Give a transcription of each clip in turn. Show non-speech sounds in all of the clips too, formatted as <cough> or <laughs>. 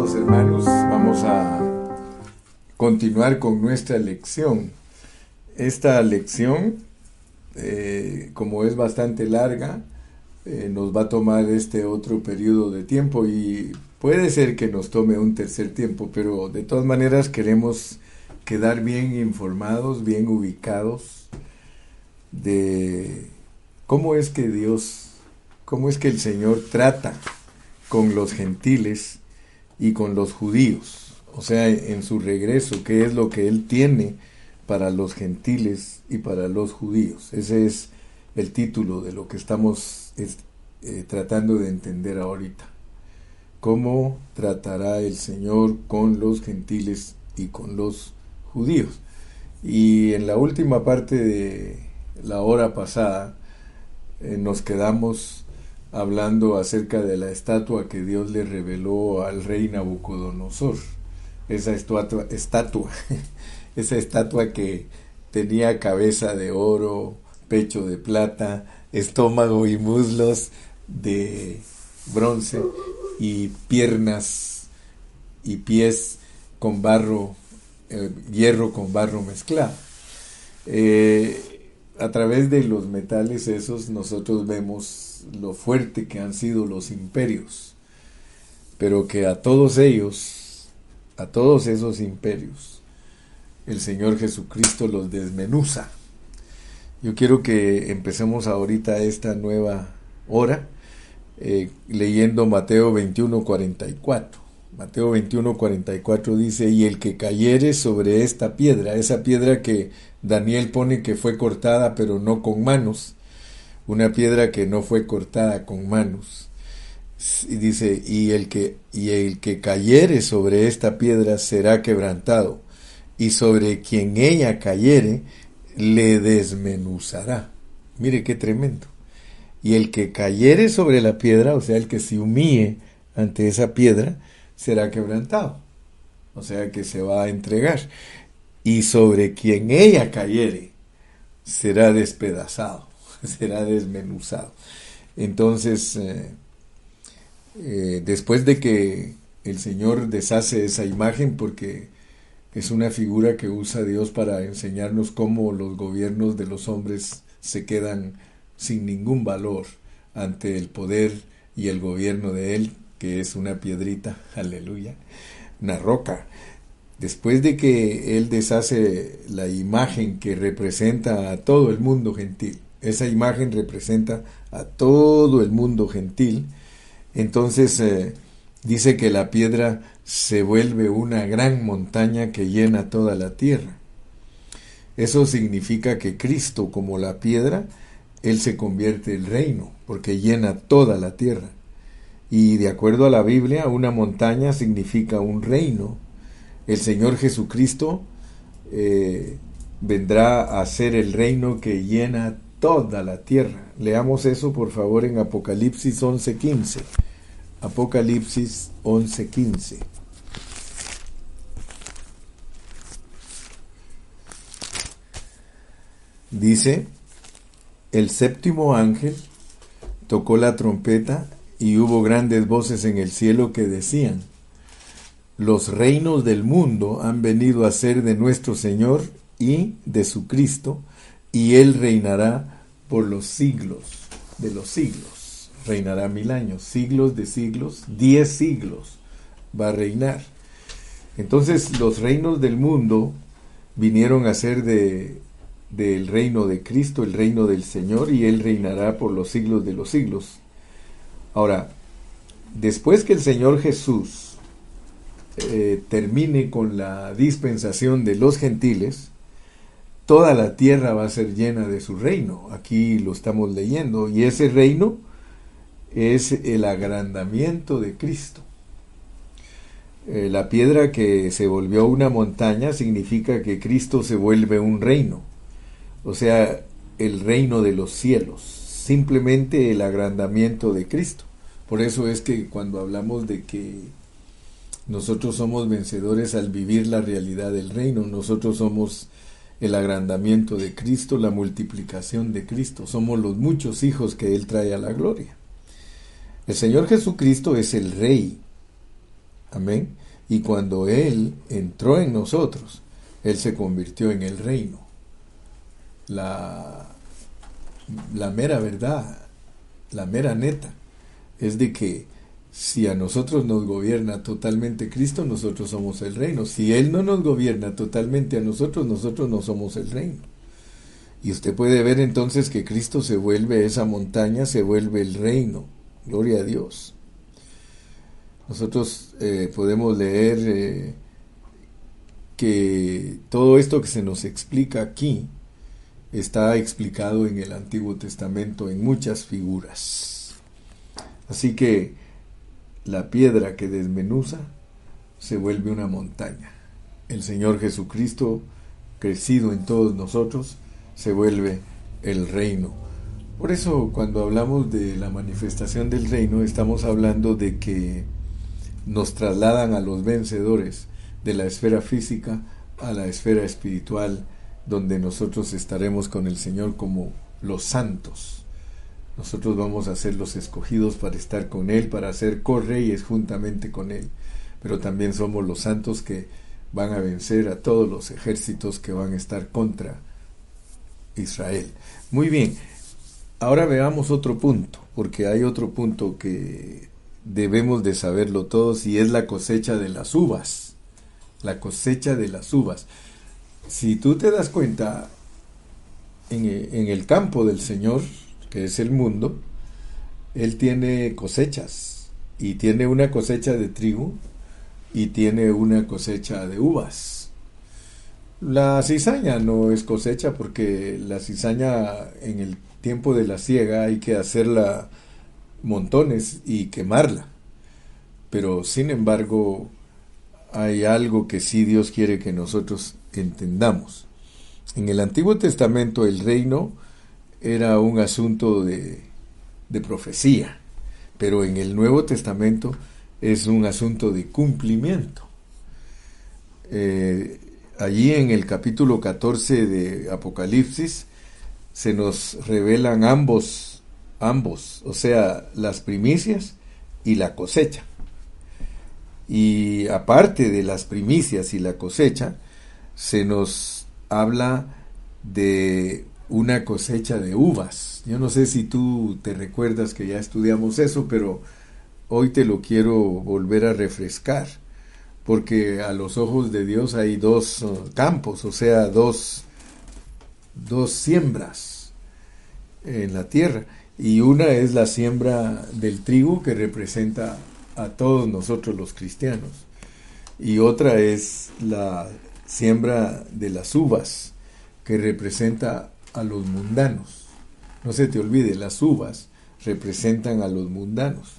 amados hermanos, vamos a continuar con nuestra lección. Esta lección, eh, como es bastante larga, eh, nos va a tomar este otro periodo de tiempo y puede ser que nos tome un tercer tiempo, pero de todas maneras queremos quedar bien informados, bien ubicados de cómo es que Dios, cómo es que el Señor trata con los gentiles y con los judíos, o sea, en su regreso, qué es lo que Él tiene para los gentiles y para los judíos. Ese es el título de lo que estamos eh, tratando de entender ahorita. ¿Cómo tratará el Señor con los gentiles y con los judíos? Y en la última parte de la hora pasada eh, nos quedamos hablando acerca de la estatua que Dios le reveló al rey Nabucodonosor. Esa estatua, estatua <laughs> esa estatua que tenía cabeza de oro, pecho de plata, estómago y muslos de bronce y piernas y pies con barro, eh, hierro con barro mezclado. Eh, a través de los metales esos nosotros vemos lo fuerte que han sido los imperios, pero que a todos ellos, a todos esos imperios, el Señor Jesucristo los desmenuza. Yo quiero que empecemos ahorita esta nueva hora eh, leyendo Mateo 21, 44. Mateo 21, 44 dice, y el que cayere sobre esta piedra, esa piedra que Daniel pone que fue cortada pero no con manos, una piedra que no fue cortada con manos. Y dice, y el que, y el que cayere sobre esta piedra será quebrantado, y sobre quien ella cayere le desmenuzará. Mire qué tremendo. Y el que cayere sobre la piedra, o sea, el que se humille ante esa piedra, será quebrantado. O sea que se va a entregar. Y sobre quien ella cayere, será despedazado, <laughs> será desmenuzado. Entonces, eh, eh, después de que el Señor deshace esa imagen, porque es una figura que usa Dios para enseñarnos cómo los gobiernos de los hombres se quedan sin ningún valor ante el poder y el gobierno de Él, que es una piedrita, <laughs> aleluya, una roca. Después de que Él deshace la imagen que representa a todo el mundo gentil, esa imagen representa a todo el mundo gentil, entonces eh, dice que la piedra se vuelve una gran montaña que llena toda la tierra. Eso significa que Cristo, como la piedra, Él se convierte en reino, porque llena toda la tierra. Y de acuerdo a la Biblia, una montaña significa un reino. El Señor Jesucristo eh, vendrá a ser el reino que llena toda la tierra. Leamos eso por favor en Apocalipsis 11:15. Apocalipsis 11:15. Dice, el séptimo ángel tocó la trompeta y hubo grandes voces en el cielo que decían, los reinos del mundo han venido a ser de nuestro Señor y de su Cristo, y Él reinará por los siglos de los siglos. Reinará mil años, siglos de siglos, diez siglos va a reinar. Entonces los reinos del mundo vinieron a ser de del reino de Cristo, el reino del Señor, y Él reinará por los siglos de los siglos. Ahora, después que el Señor Jesús eh, termine con la dispensación de los gentiles, toda la tierra va a ser llena de su reino. Aquí lo estamos leyendo. Y ese reino es el agrandamiento de Cristo. Eh, la piedra que se volvió una montaña significa que Cristo se vuelve un reino. O sea, el reino de los cielos simplemente el agrandamiento de Cristo. Por eso es que cuando hablamos de que nosotros somos vencedores al vivir la realidad del reino, nosotros somos el agrandamiento de Cristo, la multiplicación de Cristo, somos los muchos hijos que Él trae a la gloria. El Señor Jesucristo es el Rey. Amén. Y cuando Él entró en nosotros, Él se convirtió en el reino. La, la mera verdad, la mera neta, es de que si a nosotros nos gobierna totalmente Cristo, nosotros somos el reino. Si Él no nos gobierna totalmente a nosotros, nosotros no somos el reino. Y usted puede ver entonces que Cristo se vuelve esa montaña, se vuelve el reino. Gloria a Dios. Nosotros eh, podemos leer eh, que todo esto que se nos explica aquí está explicado en el Antiguo Testamento en muchas figuras. Así que la piedra que desmenuza se vuelve una montaña. El Señor Jesucristo, crecido en todos nosotros, se vuelve el reino. Por eso cuando hablamos de la manifestación del reino, estamos hablando de que nos trasladan a los vencedores de la esfera física a la esfera espiritual, donde nosotros estaremos con el Señor como los santos nosotros vamos a ser los escogidos para estar con Él, para ser correyes juntamente con Él. Pero también somos los santos que van a vencer a todos los ejércitos que van a estar contra Israel. Muy bien, ahora veamos otro punto, porque hay otro punto que debemos de saberlo todos y es la cosecha de las uvas. La cosecha de las uvas. Si tú te das cuenta, en, en el campo del Señor, que es el mundo, él tiene cosechas y tiene una cosecha de trigo y tiene una cosecha de uvas. La cizaña no es cosecha porque la cizaña en el tiempo de la siega hay que hacerla montones y quemarla. Pero sin embargo hay algo que sí Dios quiere que nosotros entendamos. En el Antiguo Testamento el reino era un asunto de, profecía, pero en el Nuevo Testamento es un asunto de cumplimiento. Eh, allí en el capítulo 14 de Apocalipsis se nos revelan ambos, ambos, o sea, las primicias y la cosecha. Y aparte de las primicias y la cosecha, se nos habla de una cosecha de uvas. Yo no sé si tú te recuerdas que ya estudiamos eso, pero hoy te lo quiero volver a refrescar, porque a los ojos de Dios hay dos campos, o sea, dos, dos siembras en la tierra. Y una es la siembra del trigo que representa a todos nosotros los cristianos. Y otra es la siembra de las uvas que representa a los mundanos. No se te olvide, las uvas representan a los mundanos.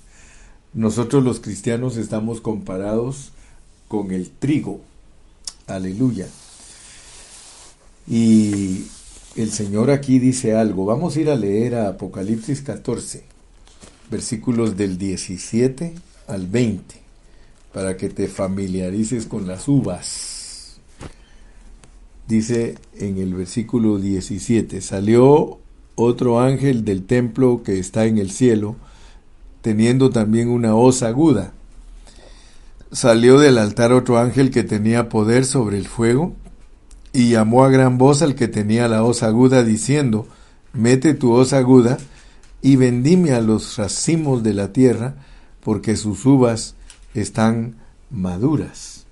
Nosotros los cristianos estamos comparados con el trigo. Aleluya. Y el Señor aquí dice algo. Vamos a ir a leer a Apocalipsis 14, versículos del 17 al 20, para que te familiarices con las uvas dice en el versículo 17, salió otro ángel del templo que está en el cielo, teniendo también una hoz aguda. Salió del altar otro ángel que tenía poder sobre el fuego, y llamó a gran voz al que tenía la hoz aguda, diciendo, Mete tu hoz aguda, y vendime a los racimos de la tierra, porque sus uvas están maduras.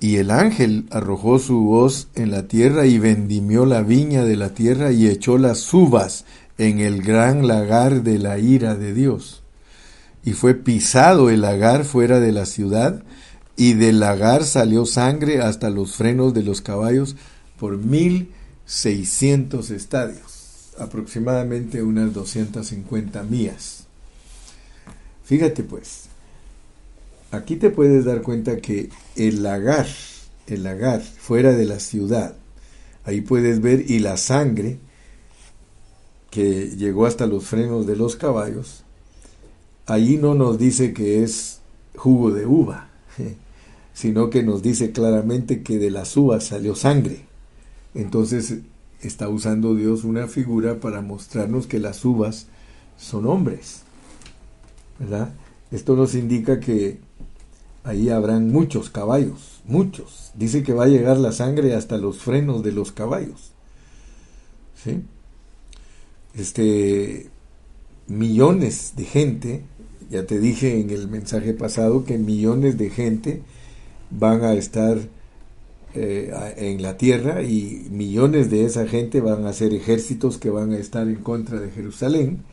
Y el ángel arrojó su hoz en la tierra y vendimió la viña de la tierra y echó las uvas en el gran lagar de la ira de Dios. Y fue pisado el lagar fuera de la ciudad, y del lagar salió sangre hasta los frenos de los caballos por mil seiscientos estadios, aproximadamente unas 250 millas. Fíjate pues, aquí te puedes dar cuenta que el lagar, el lagar fuera de la ciudad, ahí puedes ver, y la sangre que llegó hasta los frenos de los caballos, ahí no nos dice que es jugo de uva, <laughs> sino que nos dice claramente que de las uvas salió sangre. Entonces está usando Dios una figura para mostrarnos que las uvas son hombres. ¿verdad? Esto nos indica que ahí habrán muchos caballos, muchos. Dice que va a llegar la sangre hasta los frenos de los caballos. ¿Sí? Este, millones de gente, ya te dije en el mensaje pasado que millones de gente van a estar eh, en la tierra y millones de esa gente van a ser ejércitos que van a estar en contra de Jerusalén,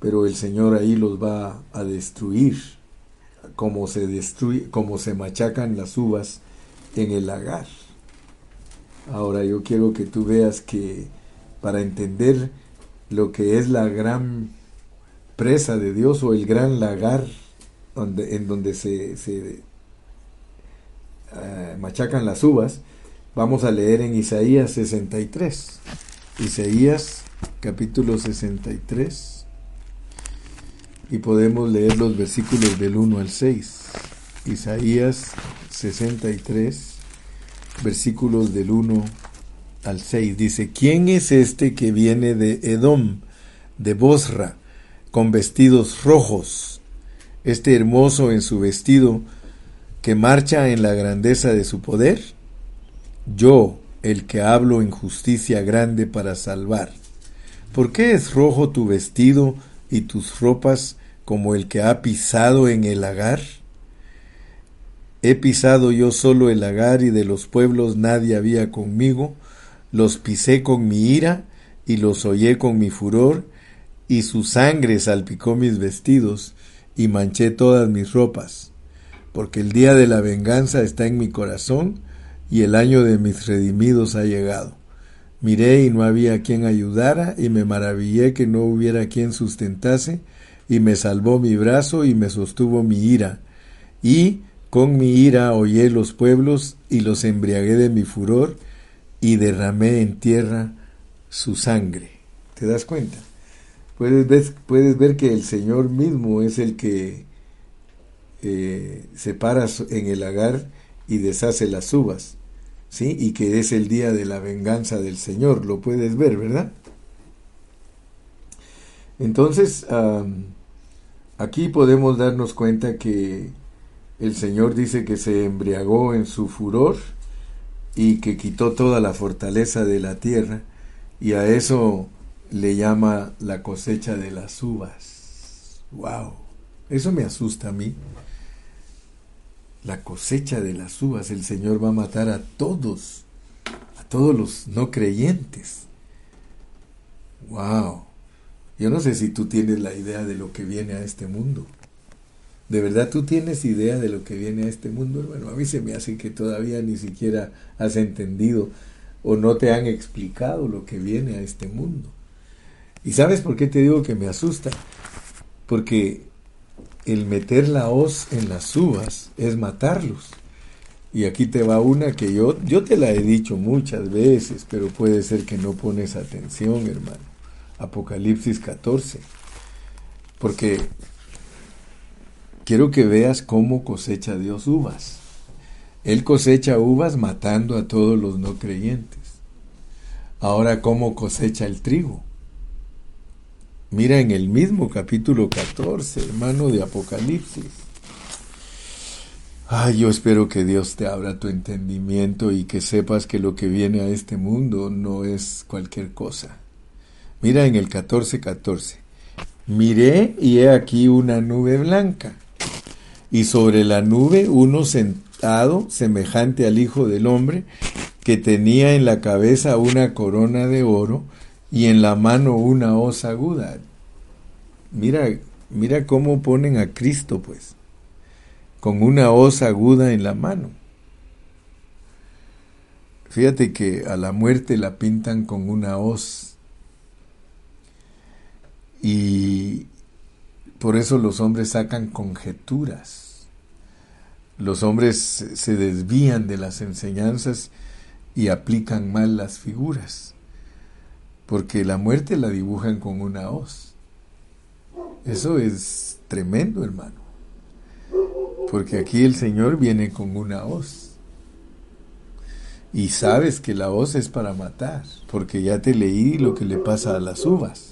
pero el Señor ahí los va a destruir como se destruye, como se machacan las uvas en el lagar. Ahora yo quiero que tú veas que para entender lo que es la gran presa de Dios o el gran lagar en donde se, se eh, machacan las uvas, vamos a leer en Isaías 63. Isaías capítulo 63 y podemos leer los versículos del 1 al 6. Isaías 63, versículos del 1 al 6. Dice, ¿quién es este que viene de Edom, de Bosra, con vestidos rojos? Este hermoso en su vestido, que marcha en la grandeza de su poder. Yo, el que hablo en justicia grande para salvar. ¿Por qué es rojo tu vestido y tus ropas como el que ha pisado en el lagar? He pisado yo solo el lagar y de los pueblos nadie había conmigo, los pisé con mi ira y los hollé con mi furor, y su sangre salpicó mis vestidos y manché todas mis ropas, porque el día de la venganza está en mi corazón y el año de mis redimidos ha llegado. Miré y no había quien ayudara y me maravillé que no hubiera quien sustentase, y me salvó mi brazo y me sostuvo mi ira. Y con mi ira hollé los pueblos y los embriagué de mi furor y derramé en tierra su sangre. ¿Te das cuenta? Puedes ver, puedes ver que el Señor mismo es el que eh, se para en el lagar y deshace las uvas, ¿sí? Y que es el día de la venganza del Señor, lo puedes ver, ¿verdad? Entonces, Aquí podemos darnos cuenta que el Señor dice que se embriagó en su furor y que quitó toda la fortaleza de la tierra y a eso le llama la cosecha de las uvas. ¡Wow! Eso me asusta a mí. La cosecha de las uvas, el Señor va a matar a todos, a todos los no creyentes. ¡Wow! Yo no sé si tú tienes la idea de lo que viene a este mundo. ¿De verdad tú tienes idea de lo que viene a este mundo, Bueno, A mí se me hace que todavía ni siquiera has entendido o no te han explicado lo que viene a este mundo. ¿Y sabes por qué te digo que me asusta? Porque el meter la hoz en las uvas es matarlos. Y aquí te va una que yo, yo te la he dicho muchas veces, pero puede ser que no pones atención, hermano. Apocalipsis 14. Porque quiero que veas cómo cosecha Dios uvas. Él cosecha uvas matando a todos los no creyentes. Ahora, ¿cómo cosecha el trigo? Mira en el mismo capítulo 14, hermano de Apocalipsis. Ay, yo espero que Dios te abra tu entendimiento y que sepas que lo que viene a este mundo no es cualquier cosa. Mira en el 14:14. Miré y he aquí una nube blanca, y sobre la nube uno sentado semejante al Hijo del Hombre, que tenía en la cabeza una corona de oro y en la mano una hoz aguda. Mira, mira cómo ponen a Cristo, pues, con una hoz aguda en la mano. Fíjate que a la muerte la pintan con una hoz y por eso los hombres sacan conjeturas. Los hombres se desvían de las enseñanzas y aplican mal las figuras. Porque la muerte la dibujan con una hoz. Eso es tremendo, hermano. Porque aquí el Señor viene con una hoz. Y sabes que la hoz es para matar, porque ya te leí lo que le pasa a las uvas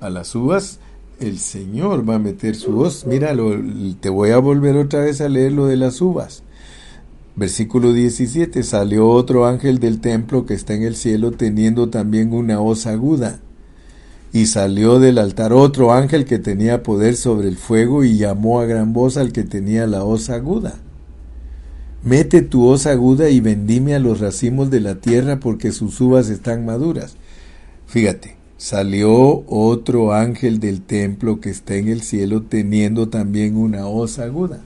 a las uvas el Señor va a meter su voz. Míralo, te voy a volver otra vez a leer lo de las uvas. Versículo 17, salió otro ángel del templo que está en el cielo teniendo también una hoz aguda. Y salió del altar otro ángel que tenía poder sobre el fuego y llamó a gran voz al que tenía la hoz aguda. Mete tu hoz aguda y vendime a los racimos de la tierra porque sus uvas están maduras. Fíjate, salió otro ángel del templo que está en el cielo teniendo también una hoz aguda.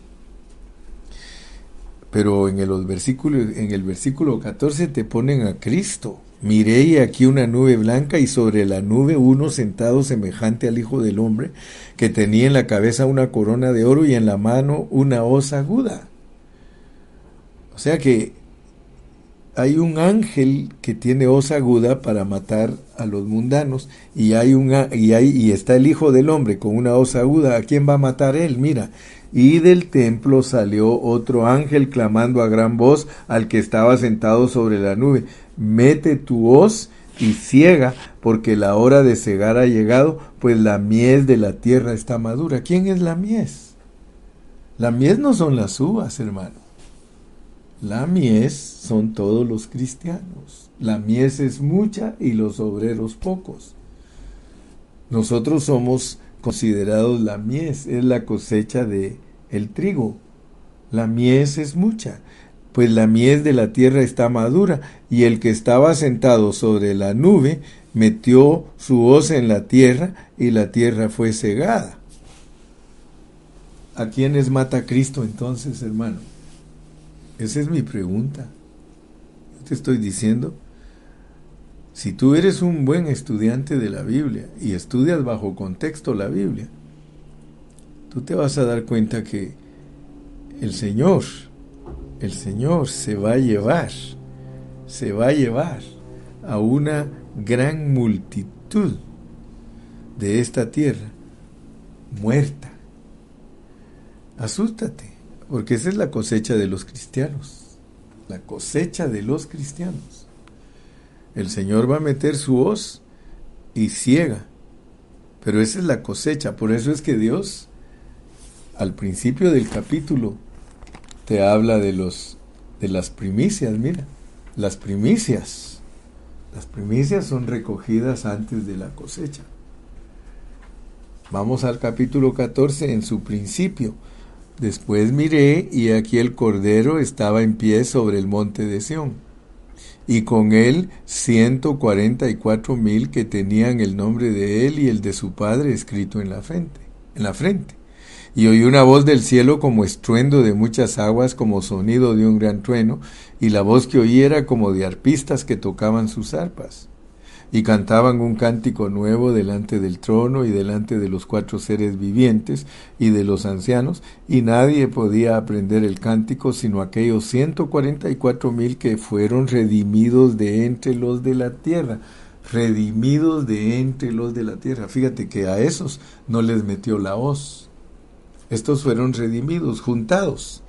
Pero en el, versículo, en el versículo 14 te ponen a Cristo. Miré y aquí una nube blanca y sobre la nube uno sentado semejante al Hijo del Hombre, que tenía en la cabeza una corona de oro y en la mano una hoz aguda. O sea que hay un ángel que tiene hoz aguda para matar a los mundanos y hay un y hay y está el hijo del hombre con una hoz aguda, ¿a quién va a matar él? Mira, y del templo salió otro ángel clamando a gran voz al que estaba sentado sobre la nube, mete tu hoz y ciega, porque la hora de cegar ha llegado, pues la miel de la tierra está madura. ¿Quién es la mies? La mies no son las uvas, hermano. La mies son todos los cristianos. La mies es mucha y los obreros pocos. Nosotros somos considerados la mies, es la cosecha de el trigo. La mies es mucha, pues la mies de la tierra está madura, y el que estaba sentado sobre la nube metió su hoz en la tierra, y la tierra fue cegada. ¿A quiénes mata Cristo entonces, hermano? Esa es mi pregunta. te estoy diciendo, si tú eres un buen estudiante de la Biblia y estudias bajo contexto la Biblia, tú te vas a dar cuenta que el Señor, el Señor se va a llevar, se va a llevar a una gran multitud de esta tierra muerta. Asústate. Porque esa es la cosecha de los cristianos. La cosecha de los cristianos. El Señor va a meter su hoz y ciega. Pero esa es la cosecha. Por eso es que Dios, al principio del capítulo, te habla de los de las primicias, mira, las primicias. Las primicias son recogidas antes de la cosecha. Vamos al capítulo 14 en su principio. Después miré y aquí el Cordero estaba en pie sobre el monte de Sión, y con él ciento cuarenta y cuatro mil que tenían el nombre de él y el de su padre escrito en la frente, en la frente. Y oí una voz del cielo como estruendo de muchas aguas, como sonido de un gran trueno, y la voz que oí era como de arpistas que tocaban sus arpas y cantaban un cántico nuevo delante del trono y delante de los cuatro seres vivientes y de los ancianos, y nadie podía aprender el cántico sino aquellos ciento cuarenta y cuatro mil que fueron redimidos de entre los de la tierra, redimidos de entre los de la tierra. Fíjate que a esos no les metió la hoz. Estos fueron redimidos, juntados.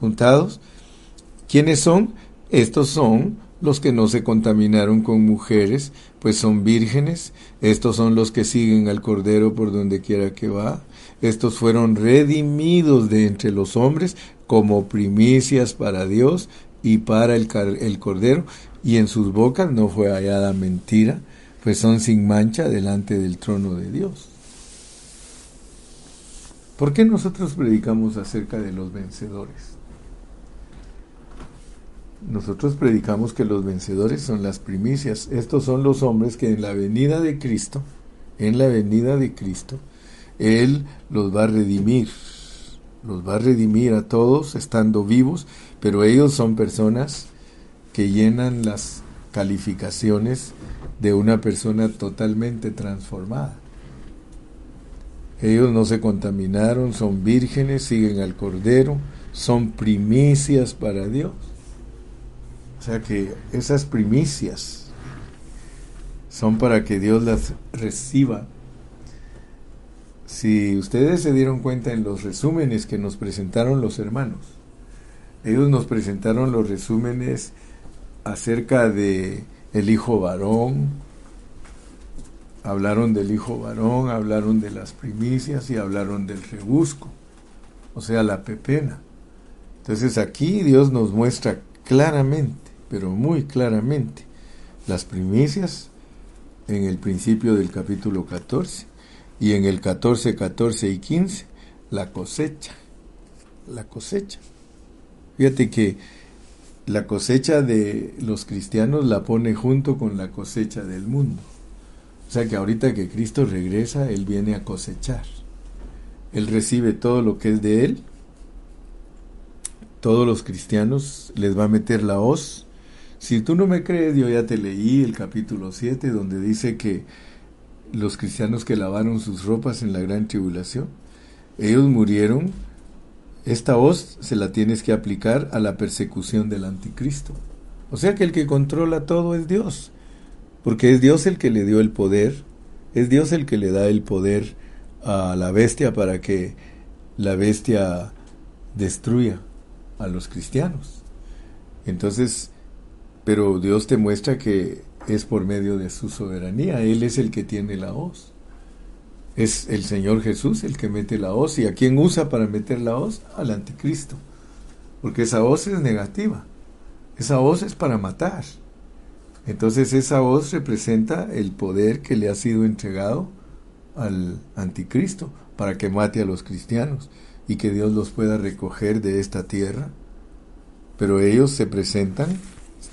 Juntados. ¿Quiénes son? Estos son los que no se contaminaron con mujeres, pues son vírgenes. Estos son los que siguen al Cordero por donde quiera que va. Estos fueron redimidos de entre los hombres como primicias para Dios y para el, el Cordero, y en sus bocas no fue hallada mentira, pues son sin mancha delante del trono de Dios. ¿Por qué nosotros predicamos acerca de los vencedores? Nosotros predicamos que los vencedores son las primicias. Estos son los hombres que en la venida de Cristo, en la venida de Cristo, Él los va a redimir. Los va a redimir a todos estando vivos, pero ellos son personas que llenan las calificaciones de una persona totalmente transformada. Ellos no se contaminaron, son vírgenes, siguen al Cordero, son primicias para Dios. Sea que esas primicias son para que Dios las reciba. Si ustedes se dieron cuenta en los resúmenes que nos presentaron los hermanos, ellos nos presentaron los resúmenes acerca de el hijo varón, Hablaron del hijo varón, hablaron de las primicias y hablaron del rebusco, o sea, la pepena. Entonces aquí Dios nos muestra claramente, pero muy claramente, las primicias en el principio del capítulo 14 y en el 14, 14 y 15 la cosecha, la cosecha. Fíjate que la cosecha de los cristianos la pone junto con la cosecha del mundo. O sea que ahorita que Cristo regresa, Él viene a cosechar. Él recibe todo lo que es de Él. Todos los cristianos les va a meter la hoz. Si tú no me crees, yo ya te leí el capítulo 7 donde dice que los cristianos que lavaron sus ropas en la gran tribulación, ellos murieron. Esta hoz se la tienes que aplicar a la persecución del anticristo. O sea que el que controla todo es Dios porque es Dios el que le dio el poder, es Dios el que le da el poder a la bestia para que la bestia destruya a los cristianos. Entonces, pero Dios te muestra que es por medio de su soberanía, Él es el que tiene la hoz. Es el Señor Jesús el que mete la hoz. ¿Y a quién usa para meter la hoz? Al anticristo. Porque esa hoz es negativa. Esa hoz es para matar. Entonces esa voz representa el poder que le ha sido entregado al anticristo para que mate a los cristianos y que Dios los pueda recoger de esta tierra. Pero ellos se presentan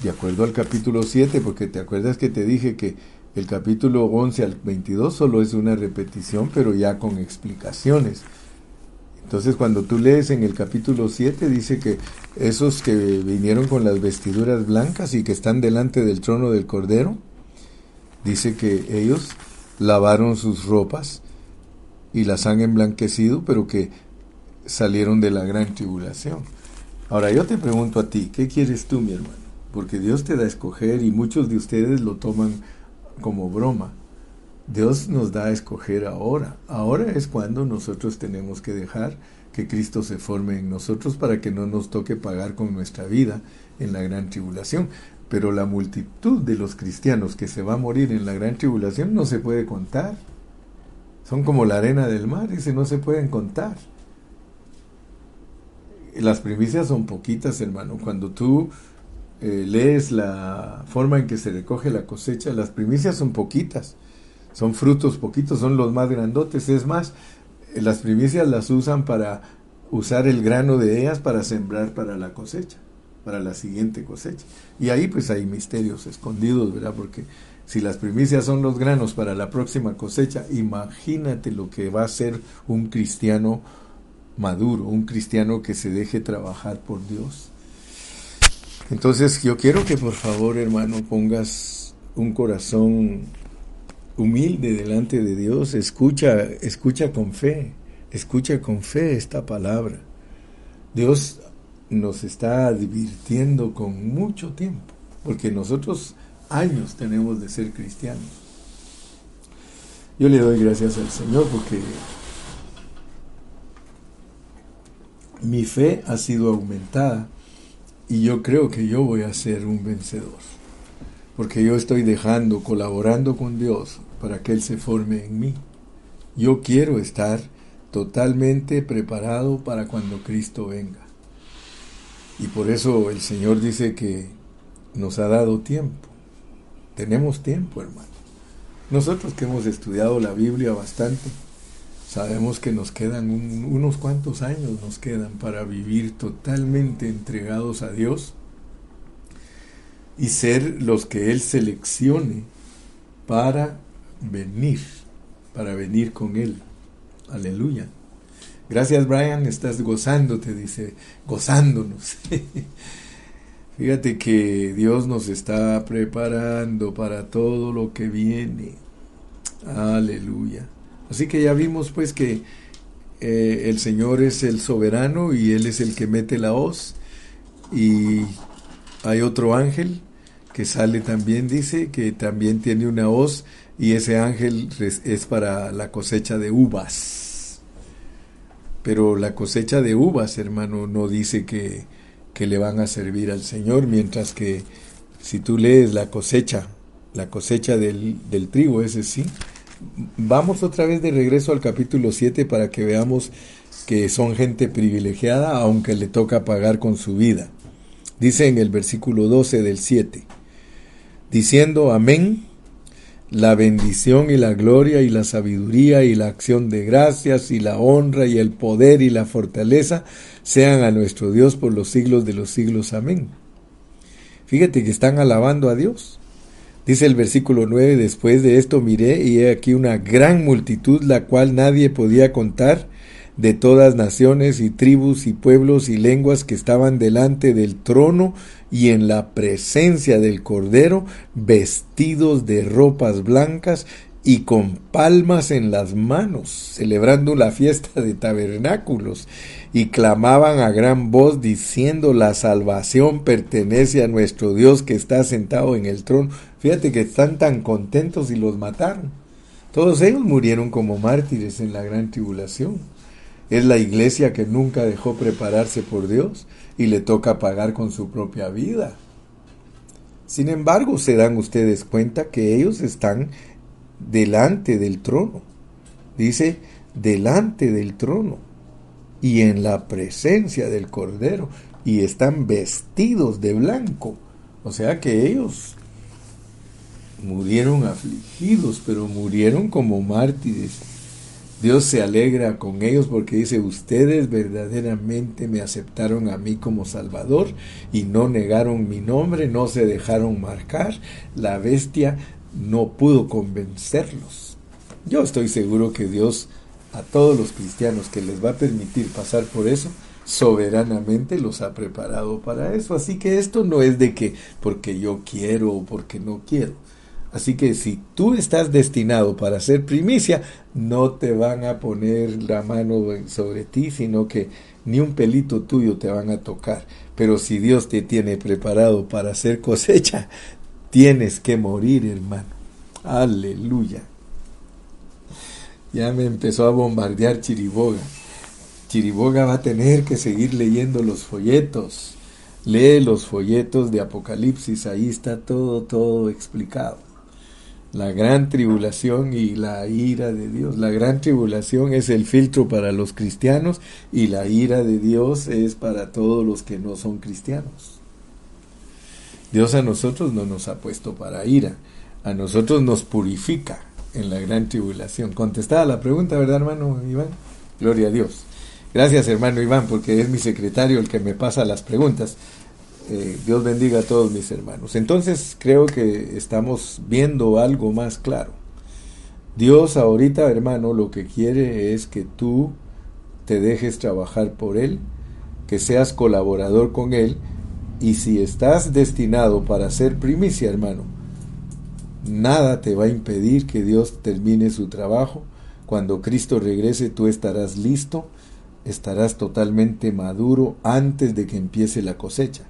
de acuerdo al capítulo 7, porque te acuerdas que te dije que el capítulo 11 al 22 solo es una repetición, pero ya con explicaciones. Entonces cuando tú lees en el capítulo 7 dice que esos que vinieron con las vestiduras blancas y que están delante del trono del Cordero, dice que ellos lavaron sus ropas y las han emblanquecido, pero que salieron de la gran tribulación. Ahora yo te pregunto a ti, ¿qué quieres tú, mi hermano? Porque Dios te da a escoger y muchos de ustedes lo toman como broma. Dios nos da a escoger ahora. Ahora es cuando nosotros tenemos que dejar que Cristo se forme en nosotros para que no nos toque pagar con nuestra vida en la gran tribulación. Pero la multitud de los cristianos que se va a morir en la gran tribulación no se puede contar. Son como la arena del mar, y se no se pueden contar. Las primicias son poquitas, hermano. Cuando tú eh, lees la forma en que se recoge la cosecha, las primicias son poquitas son frutos poquitos, son los más grandotes. Es más, las primicias las usan para usar el grano de ellas para sembrar para la cosecha, para la siguiente cosecha. Y ahí pues hay misterios escondidos, ¿verdad? Porque si las primicias son los granos para la próxima cosecha, imagínate lo que va a ser un cristiano maduro, un cristiano que se deje trabajar por Dios. Entonces yo quiero que por favor, hermano, pongas un corazón humilde delante de Dios, escucha, escucha con fe, escucha con fe esta palabra. Dios nos está advirtiendo con mucho tiempo, porque nosotros años tenemos de ser cristianos. Yo le doy gracias al Señor porque mi fe ha sido aumentada y yo creo que yo voy a ser un vencedor porque yo estoy dejando, colaborando con Dios para que Él se forme en mí. Yo quiero estar totalmente preparado para cuando Cristo venga. Y por eso el Señor dice que nos ha dado tiempo. Tenemos tiempo, hermano. Nosotros que hemos estudiado la Biblia bastante, sabemos que nos quedan unos cuantos años, nos quedan para vivir totalmente entregados a Dios y ser los que Él seleccione para venir, para venir con Él. Aleluya. Gracias Brian, estás gozándote, dice, gozándonos. <laughs> Fíjate que Dios nos está preparando para todo lo que viene. Aleluya. Así que ya vimos pues que eh, el Señor es el soberano y Él es el que mete la hoz y hay otro ángel que sale también, dice, que también tiene una hoz y ese ángel es para la cosecha de uvas. Pero la cosecha de uvas, hermano, no dice que, que le van a servir al Señor, mientras que si tú lees la cosecha, la cosecha del, del trigo, ese sí, vamos otra vez de regreso al capítulo 7 para que veamos que son gente privilegiada aunque le toca pagar con su vida. Dice en el versículo 12 del 7, diciendo amén, la bendición y la gloria y la sabiduría y la acción de gracias y la honra y el poder y la fortaleza sean a nuestro Dios por los siglos de los siglos. Amén. Fíjate que están alabando a Dios. Dice el versículo 9, después de esto miré y he aquí una gran multitud, la cual nadie podía contar, de todas naciones y tribus y pueblos y lenguas que estaban delante del trono y en la presencia del Cordero, vestidos de ropas blancas y con palmas en las manos, celebrando la fiesta de tabernáculos, y clamaban a gran voz diciendo, la salvación pertenece a nuestro Dios que está sentado en el trono. Fíjate que están tan contentos y los mataron. Todos ellos murieron como mártires en la gran tribulación. Es la iglesia que nunca dejó prepararse por Dios y le toca pagar con su propia vida. Sin embargo, se dan ustedes cuenta que ellos están delante del trono. Dice, delante del trono y en la presencia del Cordero y están vestidos de blanco. O sea que ellos murieron afligidos, pero murieron como mártires. Dios se alegra con ellos porque dice, ustedes verdaderamente me aceptaron a mí como Salvador y no negaron mi nombre, no se dejaron marcar. La bestia no pudo convencerlos. Yo estoy seguro que Dios a todos los cristianos que les va a permitir pasar por eso, soberanamente los ha preparado para eso. Así que esto no es de que porque yo quiero o porque no quiero. Así que si tú estás destinado para ser primicia, no te van a poner la mano sobre ti, sino que ni un pelito tuyo te van a tocar. Pero si Dios te tiene preparado para hacer cosecha, Tienes que morir, hermano. Aleluya. Ya me empezó a bombardear Chiriboga. Chiriboga va a tener que seguir leyendo los folletos. Lee los folletos de Apocalipsis, ahí está todo, todo explicado. La gran tribulación y la ira de Dios. La gran tribulación es el filtro para los cristianos y la ira de Dios es para todos los que no son cristianos. Dios a nosotros no nos ha puesto para ira, a nosotros nos purifica en la gran tribulación. Contestada la pregunta, ¿verdad, hermano Iván? Gloria a Dios. Gracias, hermano Iván, porque es mi secretario el que me pasa las preguntas. Eh, Dios bendiga a todos mis hermanos. Entonces creo que estamos viendo algo más claro. Dios ahorita, hermano, lo que quiere es que tú te dejes trabajar por Él, que seas colaborador con Él y si estás destinado para ser primicia, hermano, nada te va a impedir que Dios termine su trabajo. Cuando Cristo regrese, tú estarás listo, estarás totalmente maduro antes de que empiece la cosecha.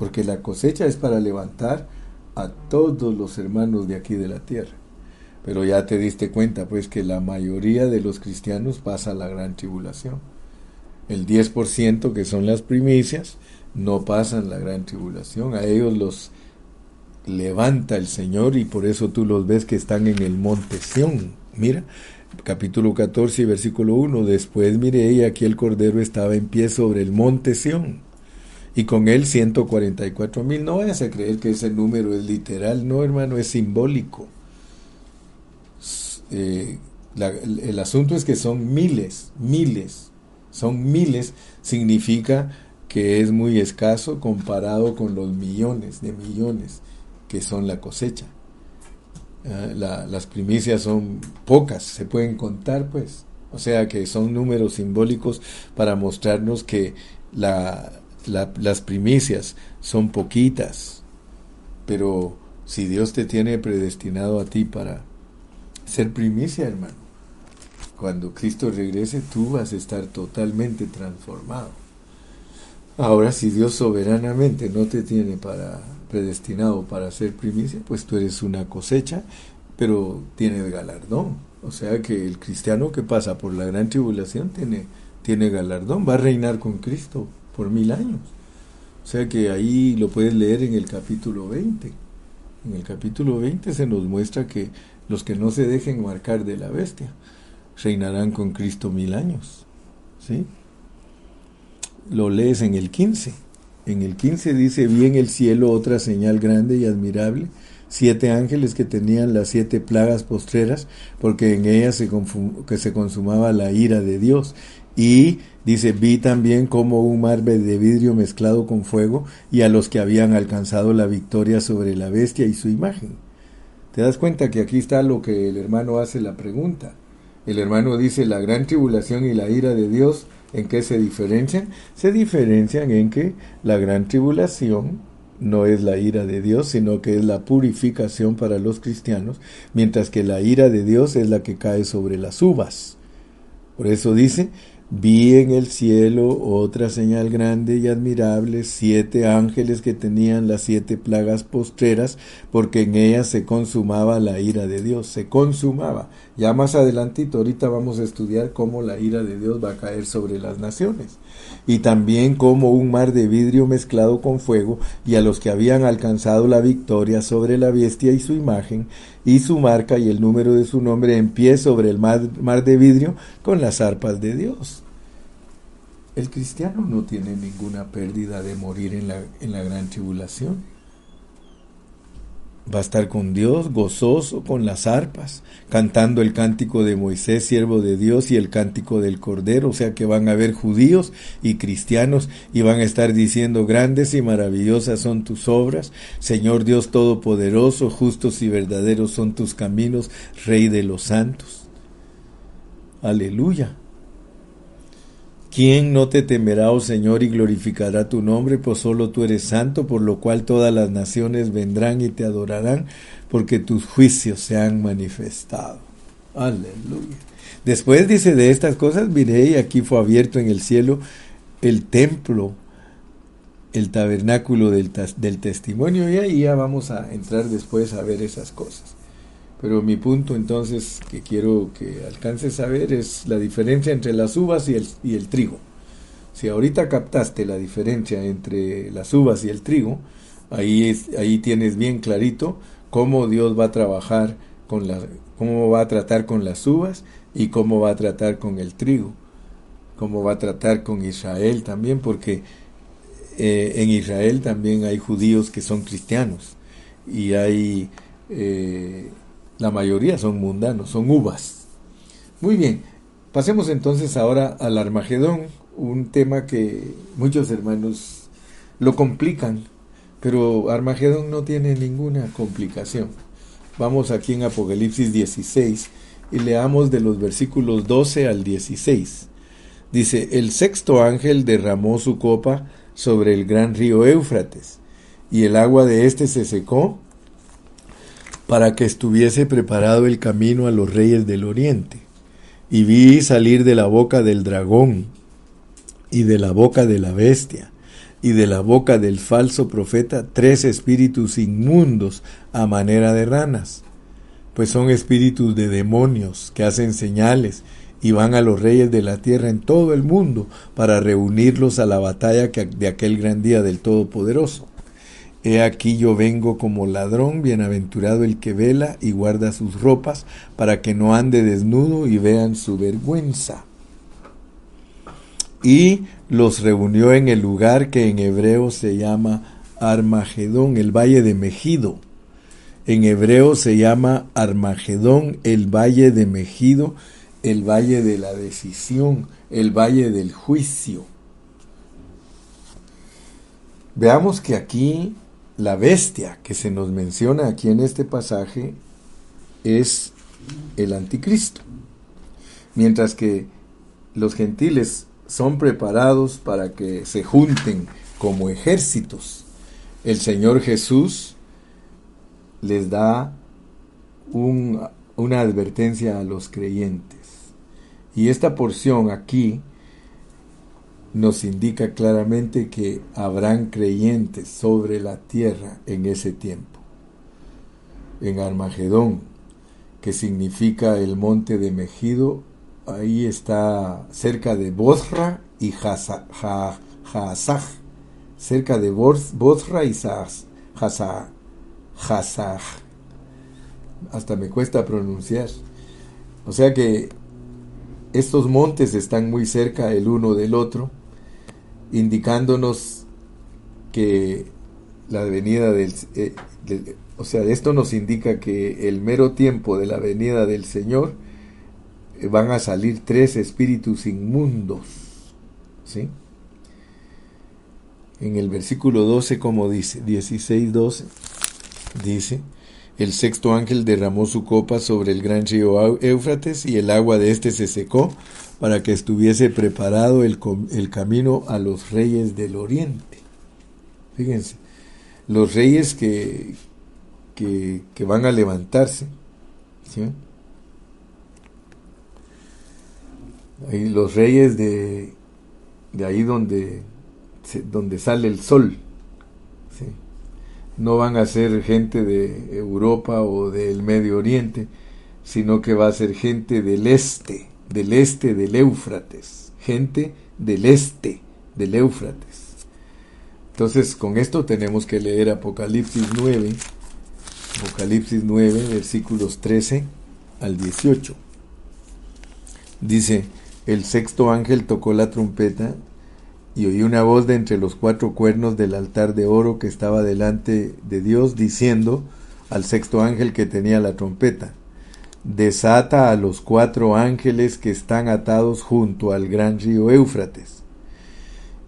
Porque la cosecha es para levantar a todos los hermanos de aquí de la tierra. Pero ya te diste cuenta, pues, que la mayoría de los cristianos pasa la gran tribulación. El 10% que son las primicias, no pasan la gran tribulación, a ellos los levanta el Señor y por eso tú los ves que están en el monte Sión. Mira, capítulo 14, versículo 1, después mire y aquí el Cordero estaba en pie sobre el monte Sión y con él 144 mil. No vayas a creer que ese número es literal, no hermano, es simbólico. Eh, el asunto es que son miles, miles, son miles, significa que es muy escaso comparado con los millones de millones que son la cosecha. Ah, las primicias son pocas, se pueden contar pues. O sea que son números simbólicos para mostrarnos que las primicias son poquitas. Pero si Dios te tiene predestinado a ti para ser primicia, hermano, cuando Cristo regrese tú vas a estar totalmente transformado. Ahora, si Dios soberanamente no te tiene para predestinado para ser primicia, pues tú eres una cosecha, pero tienes galardón. O sea que el cristiano que pasa por la gran tribulación tiene, tiene galardón, va a reinar con Cristo por mil años. O sea que ahí lo puedes leer en el capítulo 20. En el capítulo 20 se nos muestra que los que no se dejen marcar de la bestia reinarán con Cristo mil años. ¿Sí? Lo lees en el 15. En el 15 dice, vi en el cielo otra señal grande y admirable, siete ángeles que tenían las siete plagas postreras, porque en ellas se, que se consumaba la ira de Dios. Y dice, vi también como un mar de vidrio mezclado con fuego, y a los que habían alcanzado la victoria sobre la bestia y su imagen. ¿Te das cuenta que aquí está lo que el hermano hace la pregunta? El hermano dice, la gran tribulación y la ira de Dios, ¿en qué se diferencian? Se diferencian en que la gran tribulación no es la ira de Dios, sino que es la purificación para los cristianos, mientras que la ira de Dios es la que cae sobre las uvas. Por eso dice, Vi en el cielo otra señal grande y admirable, siete ángeles que tenían las siete plagas postreras, porque en ellas se consumaba la ira de Dios, se consumaba. Ya más adelantito, ahorita vamos a estudiar cómo la ira de Dios va a caer sobre las naciones. Y también como un mar de vidrio mezclado con fuego, y a los que habían alcanzado la victoria sobre la bestia y su imagen, y su marca y el número de su nombre en pie sobre el mar, mar de vidrio con las arpas de Dios. El cristiano no tiene ninguna pérdida de morir en la, en la gran tribulación. Va a estar con Dios, gozoso, con las arpas, cantando el cántico de Moisés, siervo de Dios, y el cántico del Cordero, o sea que van a haber judíos y cristianos y van a estar diciendo, grandes y maravillosas son tus obras, Señor Dios Todopoderoso, justos y verdaderos son tus caminos, Rey de los santos. Aleluya. ¿Quién no te temerá, oh Señor, y glorificará tu nombre? Pues solo tú eres santo, por lo cual todas las naciones vendrán y te adorarán, porque tus juicios se han manifestado. Aleluya. Después dice de estas cosas, miré y aquí fue abierto en el cielo el templo, el tabernáculo del, del testimonio, y ahí ya vamos a entrar después a ver esas cosas. Pero mi punto entonces que quiero que alcances a ver es la diferencia entre las uvas y el, y el trigo. Si ahorita captaste la diferencia entre las uvas y el trigo, ahí, es, ahí tienes bien clarito cómo Dios va a trabajar con la, cómo va a tratar con las uvas y cómo va a tratar con el trigo, cómo va a tratar con Israel también, porque eh, en Israel también hay judíos que son cristianos y hay eh, la mayoría son mundanos, son uvas. Muy bien, pasemos entonces ahora al Armagedón, un tema que muchos hermanos lo complican, pero Armagedón no tiene ninguna complicación. Vamos aquí en Apocalipsis 16 y leamos de los versículos 12 al 16. Dice, el sexto ángel derramó su copa sobre el gran río Éufrates, y el agua de éste se secó para que estuviese preparado el camino a los reyes del oriente. Y vi salir de la boca del dragón, y de la boca de la bestia, y de la boca del falso profeta tres espíritus inmundos a manera de ranas, pues son espíritus de demonios que hacen señales y van a los reyes de la tierra en todo el mundo para reunirlos a la batalla de aquel gran día del Todopoderoso. He aquí yo vengo como ladrón, bienaventurado el que vela y guarda sus ropas, para que no ande desnudo y vean su vergüenza. Y los reunió en el lugar que en hebreo se llama Armagedón, el valle de Megido. En hebreo se llama Armagedón, el valle de Megido, el valle de la decisión, el valle del juicio. Veamos que aquí la bestia que se nos menciona aquí en este pasaje es el anticristo. Mientras que los gentiles son preparados para que se junten como ejércitos, el Señor Jesús les da una advertencia a los creyentes. Y esta porción aquí nos indica claramente que habrán creyentes sobre la tierra en ese tiempo. En Armagedón, que significa el monte de Megido, ahí está cerca de Bosra y Hazaj, cerca de Bosra y Hazaj. Hasta me cuesta pronunciar. O sea que estos montes están muy cerca el uno del otro, indicándonos que la venida del, eh, o sea, esto nos indica que el mero tiempo de la venida del Señor eh, van a salir tres espíritus inmundos, ¿sí? En el versículo 12, como dice, 16, 12, dice, el sexto ángel derramó su copa sobre el gran río Éufrates y el agua de éste se secó para que estuviese preparado el, el camino a los reyes del oriente. Fíjense, los reyes que, que, van a levantarse. ¿sí? Los reyes de, de ahí donde, donde sale el sol. ¿sí? No van a ser gente de Europa o del Medio Oriente, sino que va a ser gente del este, del este del Éufrates, gente del este del Éufrates. Entonces, con esto tenemos que leer Apocalipsis 9, Apocalipsis 9, versículos 13 al 18. Dice, el sexto ángel tocó la trompeta y oí una voz de entre los cuatro cuernos del altar de oro que estaba delante de Dios diciendo al sexto ángel que tenía la trompeta, desata a los cuatro ángeles que están atados junto al gran río Éufrates.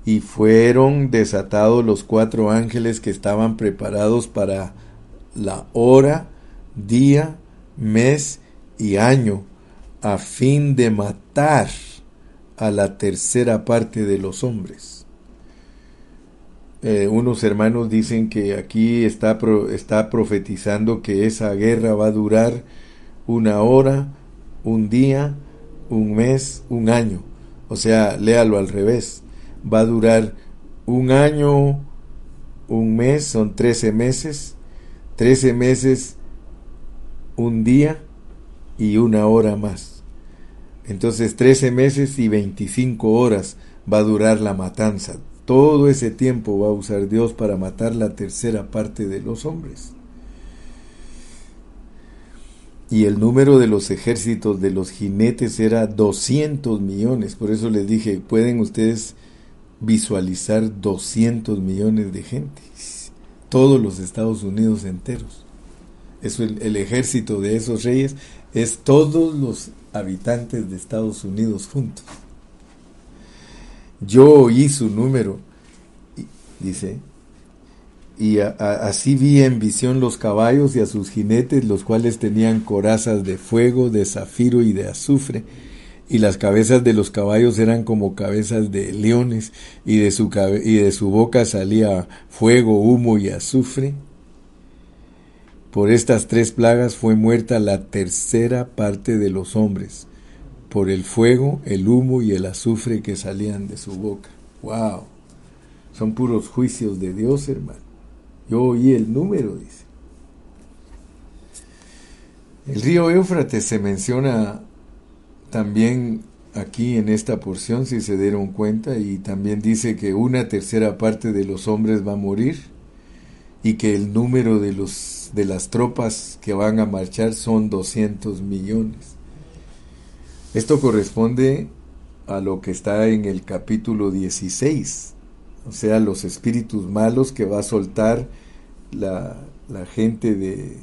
Y fueron desatados los cuatro ángeles que estaban preparados para la hora, día, mes y año, a fin de matar a la tercera parte de los hombres. Eh, unos hermanos dicen que aquí está, está profetizando que esa guerra va a durar una hora, un día, un mes, un año. O sea, léalo al revés. Va a durar un año, un mes, son trece meses, trece meses, un día y una hora más. Entonces 13 meses y 25 horas va a durar la matanza. Todo ese tiempo va a usar Dios para matar la tercera parte de los hombres. Y el número de los ejércitos de los jinetes era 200 millones. Por eso les dije, pueden ustedes visualizar 200 millones de gente. Todos los Estados Unidos enteros. Eso el, el ejército de esos reyes es todos los habitantes de Estados Unidos juntos. Yo oí su número, dice, y así vi en visión los caballos y a sus jinetes, los cuales tenían corazas de fuego, de zafiro y de azufre, y las cabezas de los caballos eran como cabezas de leones, y de su, y de su boca salía fuego, humo y azufre. Por estas tres plagas fue muerta la tercera parte de los hombres, por el fuego, el humo y el azufre que salían de su boca. ¡Wow! Son puros juicios de Dios, hermano. Yo oí el número, dice. El río Éufrates se menciona también aquí en esta porción, si se dieron cuenta, y también dice que una tercera parte de los hombres va a morir y que el número de los de las tropas que van a marchar son 200 millones. Esto corresponde a lo que está en el capítulo 16, o sea, los espíritus malos que va a soltar la, la gente de,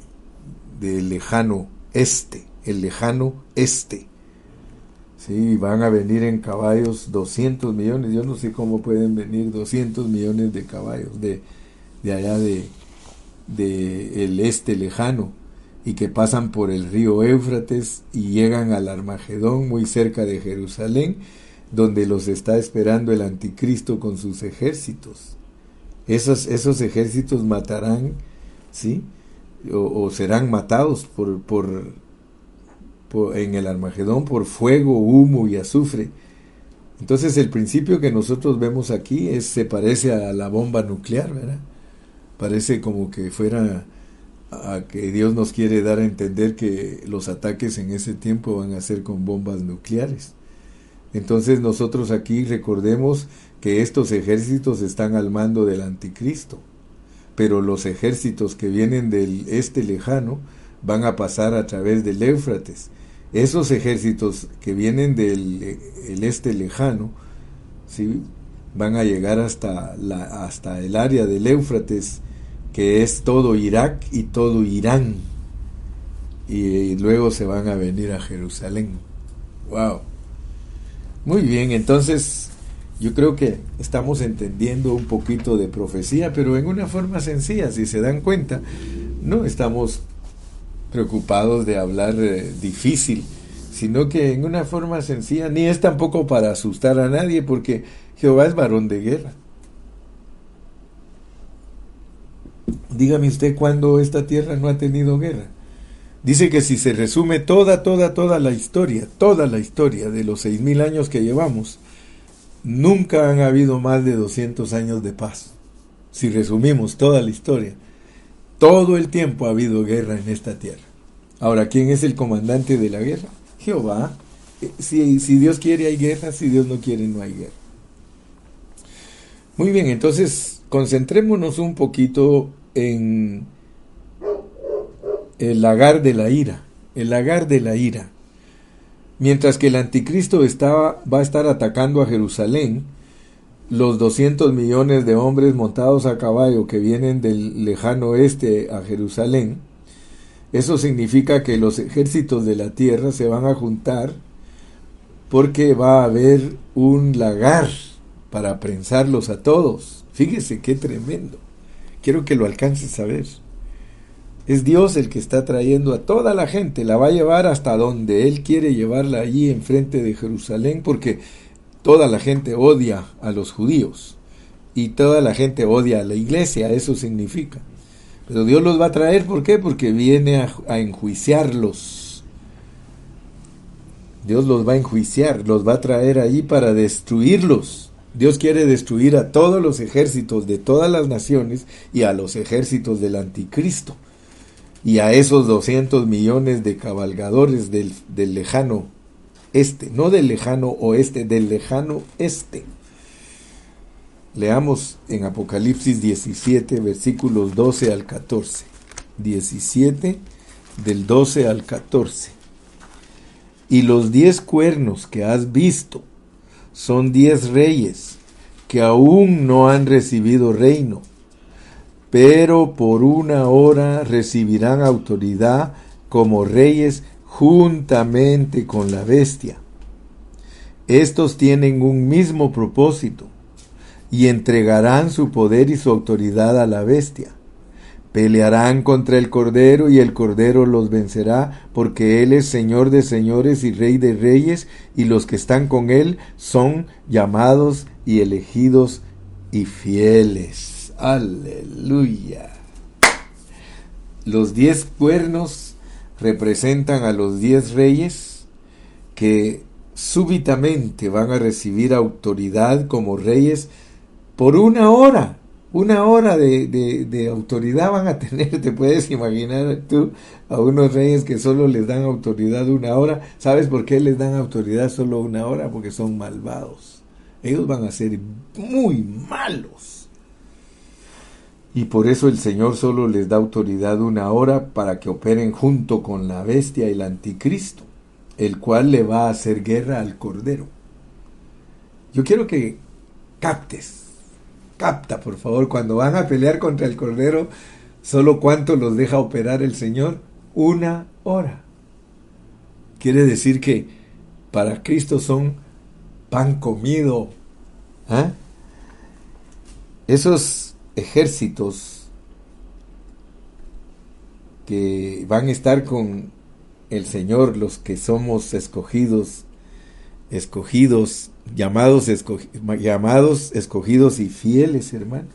de lejano este, el lejano este. Sí, van a venir en caballos 200 millones. Yo no sé cómo pueden venir 200 millones de caballos de, de allá de, del este lejano y que pasan por el río Éufrates y llegan al Armagedón muy cerca de Jerusalén, donde los está esperando el anticristo con sus ejércitos. Esos, esos ejércitos matarán, ¿sí? O, serán matados por, por, en el Armagedón por fuego, humo y azufre. Entonces el principio que nosotros vemos aquí es, se parece a la bomba nuclear, ¿verdad? Parece como que fuera a que Dios nos quiere dar a entender que los ataques en ese tiempo van a ser con bombas nucleares. Entonces nosotros aquí recordemos que estos ejércitos están al mando del anticristo, pero los ejércitos que vienen del este lejano van a pasar a través del Éufrates. Esos ejércitos que vienen del el este lejano, ¿sí? van a llegar hasta, la, hasta el área del Éufrates, que es todo Irak y todo Irán. Y, luego se van a venir a Jerusalén. ¡Wow! Muy bien, entonces yo creo que estamos entendiendo un poquito de profecía, pero en una forma sencilla, si se dan cuenta, no estamos preocupados de hablar eh, difícil, sino que en una forma sencilla, ni es tampoco para asustar a nadie, porque Jehová es varón de guerra. Dígame usted cuándo esta tierra no ha tenido guerra. Dice que si se resume toda, toda, toda la historia, toda la historia de los seis mil años que llevamos, nunca han habido más de 200 años de paz. Si resumimos toda la historia, todo el tiempo ha habido guerra en esta tierra. Ahora, ¿quién es el comandante de la guerra? Jehová. Eh, si, si Dios quiere hay guerra, si Dios no quiere no hay guerra. Muy bien, entonces concentrémonos un poquito en el lagar de la ira, el lagar de la ira. Mientras que el anticristo estaba, va a estar atacando a Jerusalén, los 200 millones de hombres montados a caballo que vienen del lejano oeste a Jerusalén, eso significa que los ejércitos de la tierra se van a juntar porque va a haber un lagar para prensarlos a todos. Fíjese qué tremendo. Quiero que lo alcances a ver. Es Dios el que está trayendo a toda la gente, la va a llevar hasta donde Él quiere llevarla allí enfrente de Jerusalén, porque toda la gente odia a los judíos y toda la gente odia a la iglesia, eso significa. Pero Dios los va a traer, ¿por qué? Porque viene a, a enjuiciarlos. Dios los va a enjuiciar, los va a traer allí para destruirlos. Dios quiere destruir a todos los ejércitos de todas las naciones y a los ejércitos del anticristo y a esos 200 millones de cabalgadores del, del lejano este, no del lejano oeste, del lejano este. Leamos en Apocalipsis 17, versículos 12 al 14. 17 del 12 al 14. Y los diez cuernos que has visto son diez reyes que aún no han recibido reino, pero por una hora recibirán autoridad como reyes juntamente con la bestia. Estos tienen un mismo propósito y entregarán su poder y su autoridad a la bestia Pelearán contra el Cordero y el Cordero los vencerá, porque Él es Señor de señores y Rey de reyes, y los que están con Él son llamados y elegidos y fieles. Aleluya. Los diez cuernos representan a los diez reyes que súbitamente van a recibir autoridad como reyes por una hora una hora de, de, autoridad van a tener, te puedes imaginar tú a unos reyes que solo les dan autoridad una hora. ¿Sabes por qué les dan autoridad solo una hora? Porque son malvados. Ellos van a ser muy malos. Y por eso el Señor solo les da autoridad una hora para que operen junto con la bestia y el anticristo, el cual le va a hacer guerra al Cordero. Yo quiero que captes capta, por favor, cuando van a pelear contra el Cordero, solo cuánto los deja operar el Señor? Una hora. Quiere decir que para Cristo son pan comido. ¿ah? Esos ejércitos que van a estar con el Señor, los que somos escogidos, escogidos llamados, llamados, escogidos y fieles, hermano.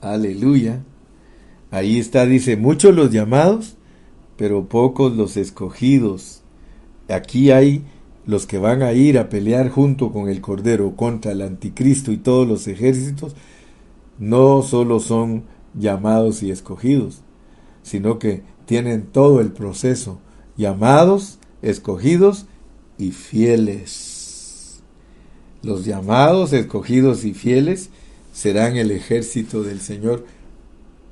Aleluya. Ahí está, dice, muchos los llamados, pero pocos los escogidos. Aquí hay los que van a ir a pelear junto con el Cordero contra el Anticristo y todos los ejércitos, no solo son llamados y escogidos, sino que tienen todo el proceso, llamados, escogidos y fieles. Los llamados, escogidos y fieles serán el ejército del Señor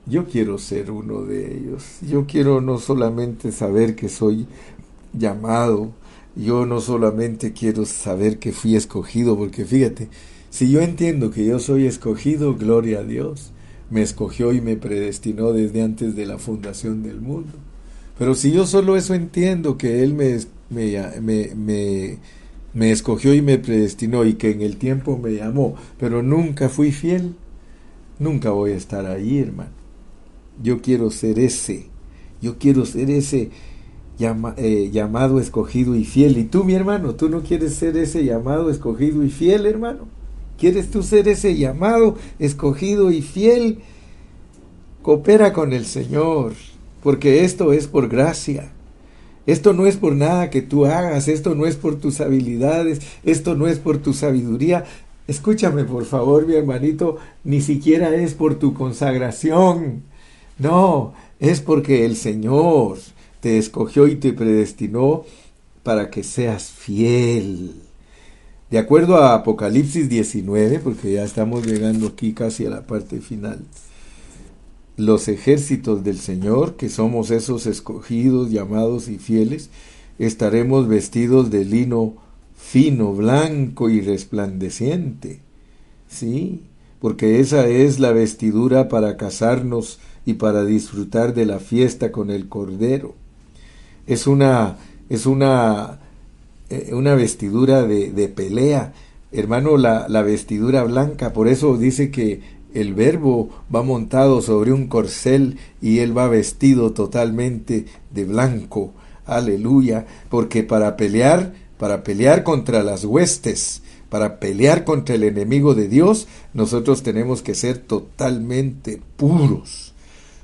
Yo quiero ser uno de ellos. Yo quiero no solamente saber que soy llamado, yo no solamente quiero saber que fui escogido, porque fíjate, si yo entiendo que yo soy escogido, gloria a Dios, me escogió y me predestinó desde antes de la fundación del mundo. Pero si yo solo eso entiendo, que Él me, me, me, me, escogió y me predestinó y que en el tiempo me llamó, pero nunca fui fiel, nunca voy a estar ahí, hermano. Yo quiero ser ese, yo quiero ser ese eh, llamado, escogido y fiel. Y tú, mi hermano, tú no quieres ser ese llamado, escogido y fiel, hermano. ¿Quieres tú ser ese llamado, escogido y fiel? Coopera con el Señor, porque esto es por gracia. Esto no es por nada que tú hagas, esto no es por tus habilidades, esto no es por tu sabiduría. Escúchame, por favor, mi hermanito, ni siquiera es por tu consagración. No, es porque el Señor te escogió y te predestinó para que seas fiel. De acuerdo a Apocalipsis 19, porque ya estamos llegando aquí casi a la parte final, los ejércitos del Señor, que somos esos escogidos, llamados y fieles, estaremos vestidos de lino fino, blanco y resplandeciente. Sí, porque esa es la vestidura para casarnos y para disfrutar de la fiesta con el Cordero. Es una, es una eh, una vestidura de, de pelea. Hermano, la, la, vestidura blanca, por eso dice que el verbo va montado sobre un corcel y él va vestido totalmente de blanco. Aleluya, porque para pelear, para pelear contra las huestes, para pelear contra el enemigo de Dios, nosotros tenemos que ser totalmente puros.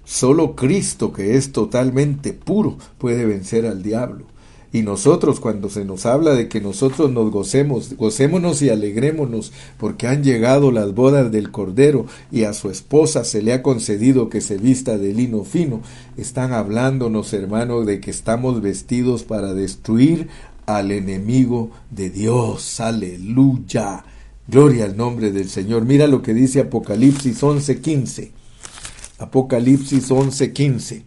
Solo Cristo, que es totalmente puro, puede vencer al diablo. Y nosotros cuando se nos habla de que nosotros nos gocemos, gocémonos y alegrémonos porque han llegado las bodas del Cordero y a su esposa se le ha concedido que se vista de lino fino, están hablándonos, hermanos, de que estamos vestidos para destruir al enemigo de Dios. Aleluya. Gloria al nombre del Señor. Mira lo que dice Apocalipsis 11:15. Apocalipsis 11:15.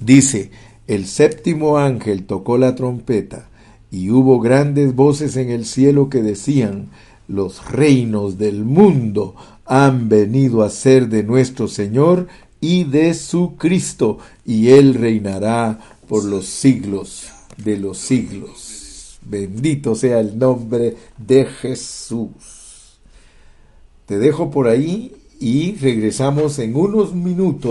Dice, el séptimo ángel tocó la trompeta, y hubo grandes voces en el cielo que decían, los reinos del mundo han venido a ser de nuestro Señor y de su Cristo, y Él reinará por los siglos de los siglos. Bendito sea el nombre de Jesús. Te dejo por ahí y regresamos en unos minutos